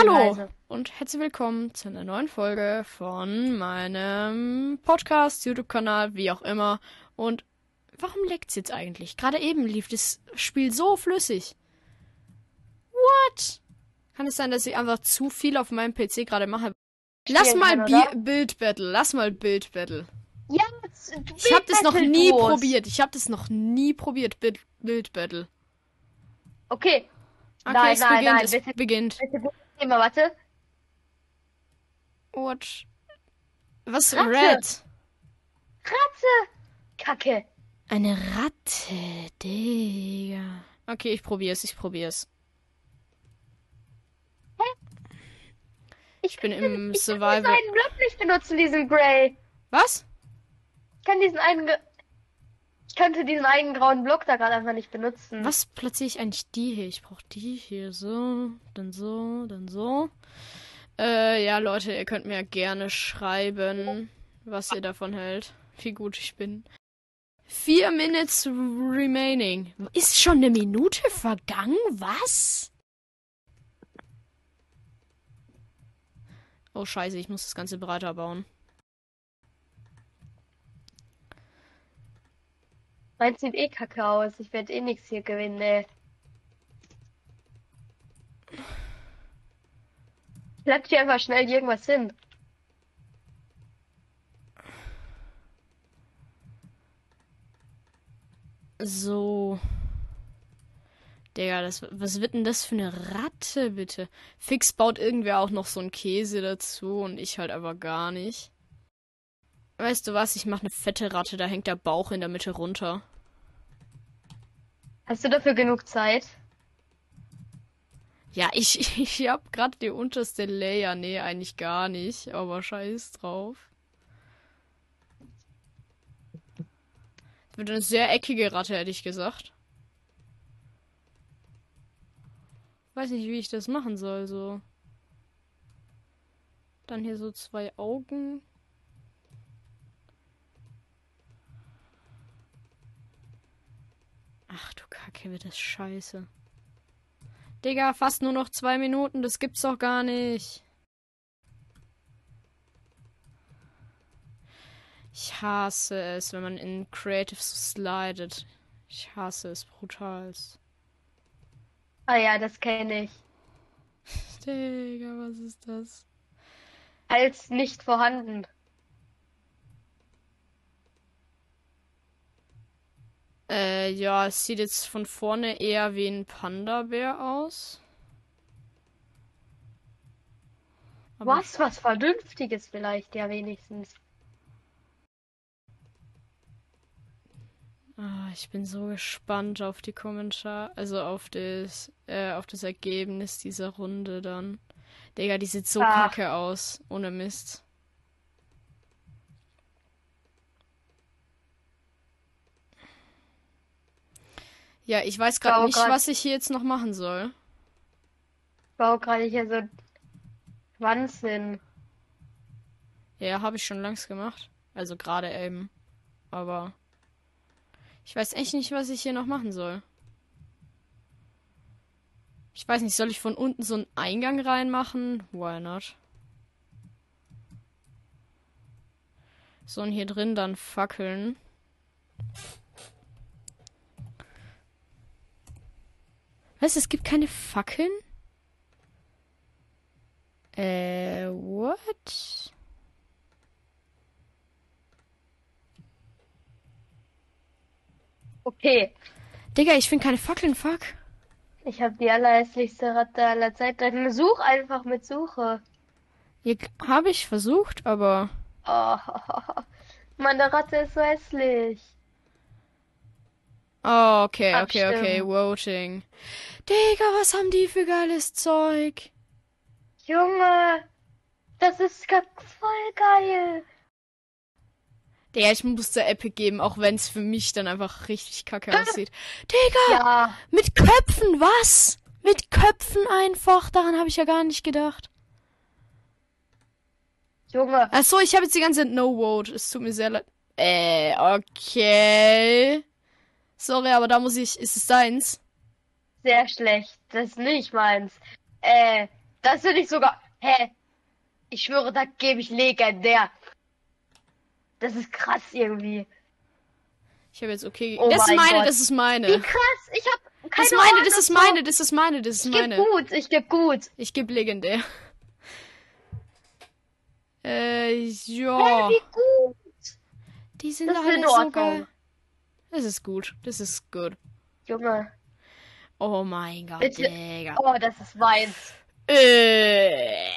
Hallo und herzlich willkommen zu einer neuen Folge von meinem Podcast, YouTube-Kanal, wie auch immer. Und warum leckt's jetzt eigentlich? Gerade eben lief das Spiel so flüssig. What? Kann es sein, dass ich einfach zu viel auf meinem PC gerade mache? Lass mal kann, Bi oder? Bild Battle. Lass mal Bild Battle. Ja, Ich habe das noch nie Duos. probiert. Ich habe das noch nie probiert. Bild, Bild Battle. Okay. Okay, Nein, es nein, beginnt. nein, es bitte. beginnt. Bitte Thema, warte. What? Was? Ratte. Red? Ratze. Kacke. Eine Ratte, Digga. Okay, ich probier's, ich probier's. Ich, bin im ich kann diesen Survival- einen Block nicht benutzen, diesen Grey. Was? Ich kann diesen einen... Ich könnte diesen einen grauen Block da gerade einfach nicht benutzen. Was platziere ich eigentlich die hier? Ich brauche die hier so, dann so, dann so. Äh, ja, Leute, ihr könnt mir gerne schreiben, was ihr davon hält. Wie gut ich bin. Vier Minutes remaining. Ist schon eine Minute vergangen? Was? Oh, scheiße, ich muss das Ganze breiter bauen. Meins sieht eh kacke aus. Ich werde eh nichts hier gewinnen, ey. Platz hier einfach schnell irgendwas hin. So. Digga, das, was wird denn das für eine Ratte, bitte? Fix baut irgendwer auch noch so einen Käse dazu und ich halt aber gar nicht. Weißt du was? Ich mache eine fette Ratte, da hängt der Bauch in der Mitte runter. Hast du dafür genug Zeit? Ja, ich, ich hab gerade die unterste Layer. Nee, eigentlich gar nicht. Aber scheiß drauf. Das wird eine sehr eckige Ratte, hätte ich gesagt. Weiß nicht, wie ich das machen soll, so. Dann hier so zwei Augen. Ach du Kacke, wird das scheiße. Digga, fast nur noch zwei Minuten, das gibt's doch gar nicht. Ich hasse es, wenn man in Creative so slidet. Ich hasse es brutalst. Ah ja, das kenne ich. Digga, was ist das? Als nicht vorhanden. Äh, ja, es sieht jetzt von vorne eher wie ein Panda-Bär aus. Aber Was, was Vernünftiges vielleicht, ja wenigstens. Ah, ich bin so gespannt auf die Kommentare, also auf das, äh, auf das Ergebnis dieser Runde dann. Digga, die sieht so Ah. kacke aus, ohne Mist. Ja, ich weiß gerade nicht, grad- was ich hier jetzt noch machen soll. Ich baue gerade hier so hin. Ja, habe ich schon langs gemacht. Also gerade eben. Aber ich weiß echt nicht, was ich hier noch machen soll. Ich weiß nicht, soll ich von unten so einen Eingang reinmachen? Why not? So, und hier drin dann Fackeln. Was? Es gibt keine Fackeln? Äh, what? Okay, Digga, ich finde keine Fackeln, fuck. ich habe die allerhässlichste Ratte aller Zeiten. Such einfach mit Suche. Hier habe ich versucht, aber Oh, meine Ratte ist so hässlich. Oh, okay, okay, okay, Abstimmen. Voting. Digga, was haben die für geiles Zeug? Junge, das ist voll geil. Digga, ich muss der Epic geben, auch wenn es für mich dann einfach richtig kacke aussieht. Digga, Ja, mit Köpfen, was? Mit Köpfen einfach, daran habe ich ja gar nicht gedacht. Junge, Ach so, ich habe jetzt die ganze Zeit No Vote. Es tut mir sehr leid. Äh, okay. Sorry, aber da muss ich. Ist es deins? sehr schlecht. Das ist nicht meins. Äh, Das finde ich sogar. Hä? Ich schwöre, da gebe ich legendär. Das ist krass irgendwie. Ich habe jetzt okay. Oh das ist mein meine, Gott. das ist meine. Wie krass! Ich hab keine Das ist meine, Ahnung, das ist so. meine, das ist meine, das ist Ich geb meine. gut, ich geb gut. Ich gebe legendär. Äh, ja. Hey, wie gut! Die sind Das ist alle in so Ordnung. geil. Das ist gut. Das ist gut. Junge. Oh mein Gott, Bitte. Digga. Oh, das ist meins. Äh,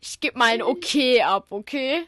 ich gebe mal ein Okay ab, okay?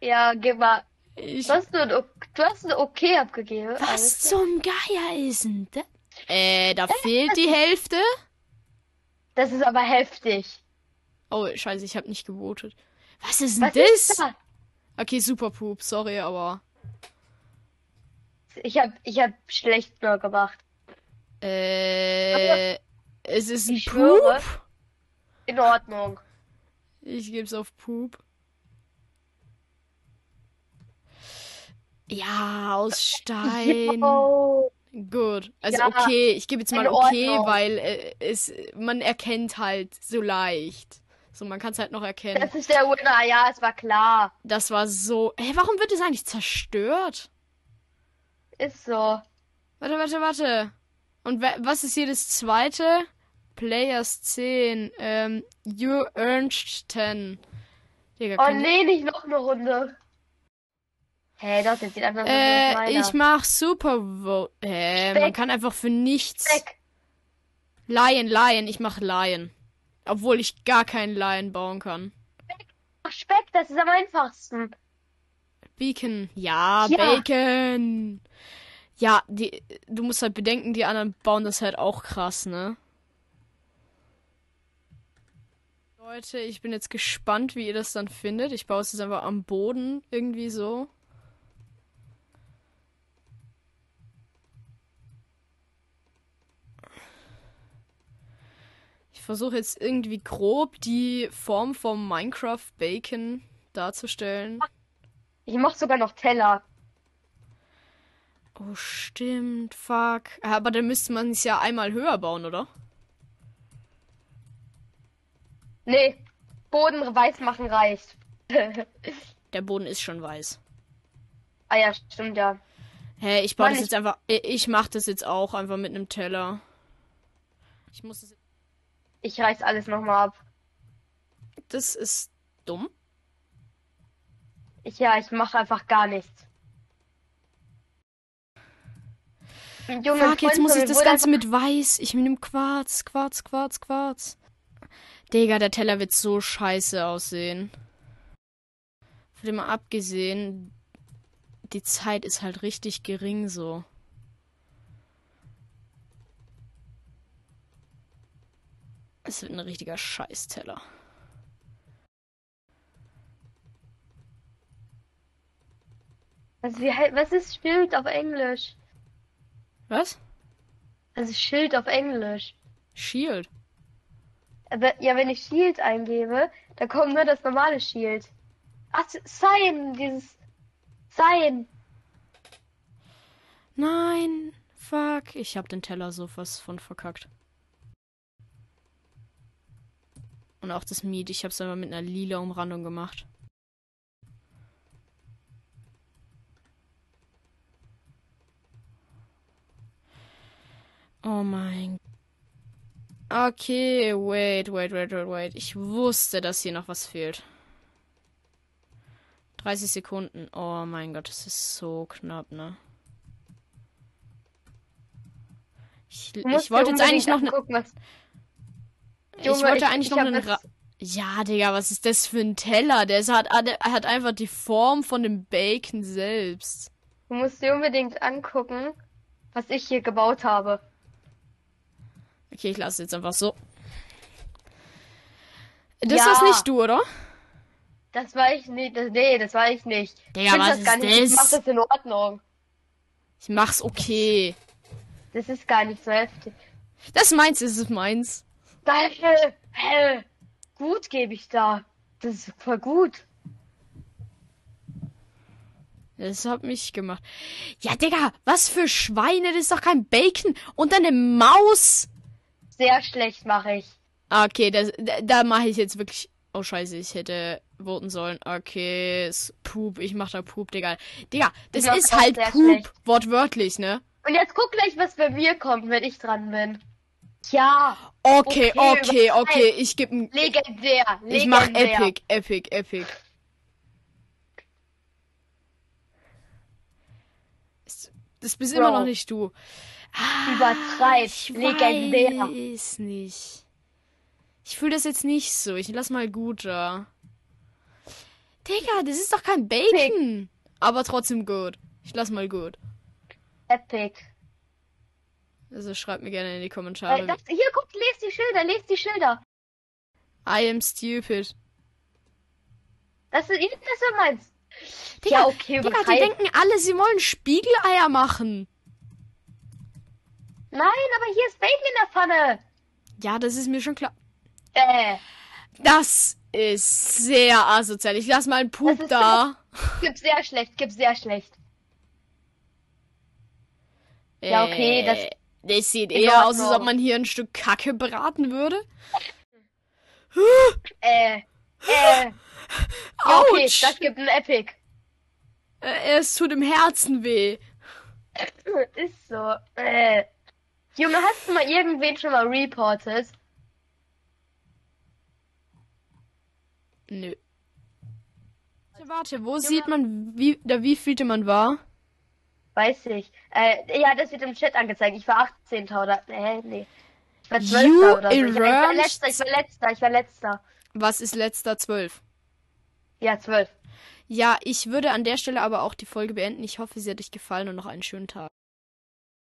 Ja, gib mal. Ich, Du hast, ein, du hast ein Okay abgegeben. was Alles. zum Geier ist denn das? Äh, da fehlt die Hälfte. Das ist aber heftig. Oh, scheiße, ich habe nicht gewotet. Was ist denn Was das? ist das? Okay, super Poop, sorry, aber. Ich hab, ich hab schlecht nur gemacht. Äh, es ist ein Ich schwöre. Poop. In Ordnung. Ich geb's auf Poop. Ja, aus Stein. Yo. Gut. Also Ja, okay, ich gebe jetzt mal okay, weil äh, es man erkennt halt so leicht. So, man kann es halt noch erkennen. Das ist der Winner, ja, es war klar. Das war so. Hä, warum wird das eigentlich zerstört? Ist so. Warte, warte, warte. Und wa- was ist hier das zweite? Players 10. Ähm, you earned 10. Digga, Oh nee, nicht noch eine Runde. Hä, doch, das sieht einfach so Äh, meiner. ich mach Super Vote. Hä, man Speck. kann einfach für nichts. Speck. Lion, Lion, ich mach Lion. Obwohl ich gar keinen Lion bauen kann. Speck, das ist am einfachsten. Beacon, ja, Ja. Bacon. Ja, die, du musst halt bedenken, die anderen bauen das halt auch krass, ne? Leute, ich bin jetzt gespannt, wie ihr das dann findet. Ich baue es jetzt einfach am Boden irgendwie so. Versuche jetzt irgendwie grob die Form vom Minecraft Bacon darzustellen. Ich mach sogar noch Teller. Oh, stimmt, fuck. Aber dann müsste man es ja einmal höher bauen, oder? Nee, Boden weiß machen reicht. Der Boden ist schon weiß. ah ja, stimmt ja. Hä, ich baue Mann, das ich- jetzt einfach. Ich, ich mach das jetzt auch einfach mit einem Teller. Ich muss das. Ich reiß alles nochmal ab. Das ist dumm. Ich, ja, ich mache einfach gar nichts. Ein Junge, Fuck, jetzt muss ich das Ganze mit weiß. Ich nehme Quarz, Quarz, Quarz, Quarz. Digga, der Teller wird so scheiße aussehen. Von dem abgesehen, die Zeit ist halt richtig gering so. Es wird ein richtiger Scheißteller. Was, wie, was ist Schild auf Englisch? Was? Ist Schild auf Englisch? Shield. Aber, ja, wenn ich Shield eingebe, da kommt nur das normale Shield. Ach, Sein, dieses Sein. Nein, fuck. Ich hab den Teller so was von verkackt. Und auch das Meat, ich hab's einfach mit einer lila Umrandung gemacht. Oh mein. Okay, wait, wait, wait, wait, wait. Ich wusste, dass hier noch was fehlt. 30 Sekunden. Oh mein Gott, das ist so knapp, ne? Ich, ich wollte jetzt eigentlich noch ne, was. Ich Junge, wollte ich- eigentlich ich noch einen das- Ra Ja, Digga, was ist das für ein Teller? Der ist, hat, hat, einfach die Form von dem Bacon selbst. Du musst dir unbedingt angucken, was ich hier gebaut habe. Okay, ich lasse jetzt einfach so. Das Ja. warst nicht du, oder? Das war ich nicht. Das, nee, das war ich nicht. Digga, ich was das gar ist nicht. Ich mach das? das in Ordnung. Ich mach's okay. Das ist gar nicht so heftig. Das meins ist es meins. Geil, hell. Gut gebe ich da. Das ist voll gut. Das hat mich gemacht. Ja, Digga, was für Schweine? Das ist doch kein Bacon. Und eine Maus. sehr schlecht, mache ich. Ah, Okay, das, da, da mache ich jetzt wirklich. Oh scheiße, ich hätte voten sollen. Okay, ist Poop, ich mach da Poop, Digga. Digga, das ist halt Poop, schlecht. wortwörtlich, ne? Und jetzt guck gleich, was bei mir kommt, wenn ich dran bin. Ja, Okay, Okay, okay, okay, ich gebe ein. legendär. legendär. Ich mach Epic, Epic, Epic. Das bist Bro. immer noch nicht du. Ah, Übertreib. Ich Legendär. weiß nicht. Ich fühle das jetzt nicht so. Ich lass mal gut da. Digga, das ist doch kein Bacon. Aber trotzdem gut. Ich lass mal gut. Epic. Also schreibt mir gerne in die Kommentare. Äh, das, hier, guck, lest die Schilder, lest die Schilder. I am stupid. Das ist, das ist meins. Digga, ja, okay, Digga, die denken alle, sie wollen Spiegeleier machen. Nein, aber hier ist Bacon in der Pfanne. Ja, das ist mir schon klar. Äh, Das ist sehr asozial. Ich lass mal einen Pup da. gibt's sehr schlecht, gibt's sehr schlecht. Ja, okay, das- Das sieht eher aus, als Ordnung. ob man hier ein Stück Kacke braten würde. Äh, äh. Ja, okay, das gibt ein Epic. Äh, Es tut im Herzen weh. Ist so. Äh. Junge, hast du mal irgendwen schon mal reported? Nö. Warte, warte, wo sieht man, wie, der wievielte man war? Weiß ich. Äh, ja, das wird im Chat angezeigt. Ich war 18. oder. Äh, nee. Ich war You 12. oder so. Ich war, ich war letzter, ich war letzter, ich war letzter. Was ist letzter zwölf? Ja, 12. Ja, ich würde an der Stelle aber auch die Folge beenden. Ich hoffe, sie hat euch gefallen und noch einen schönen Tag.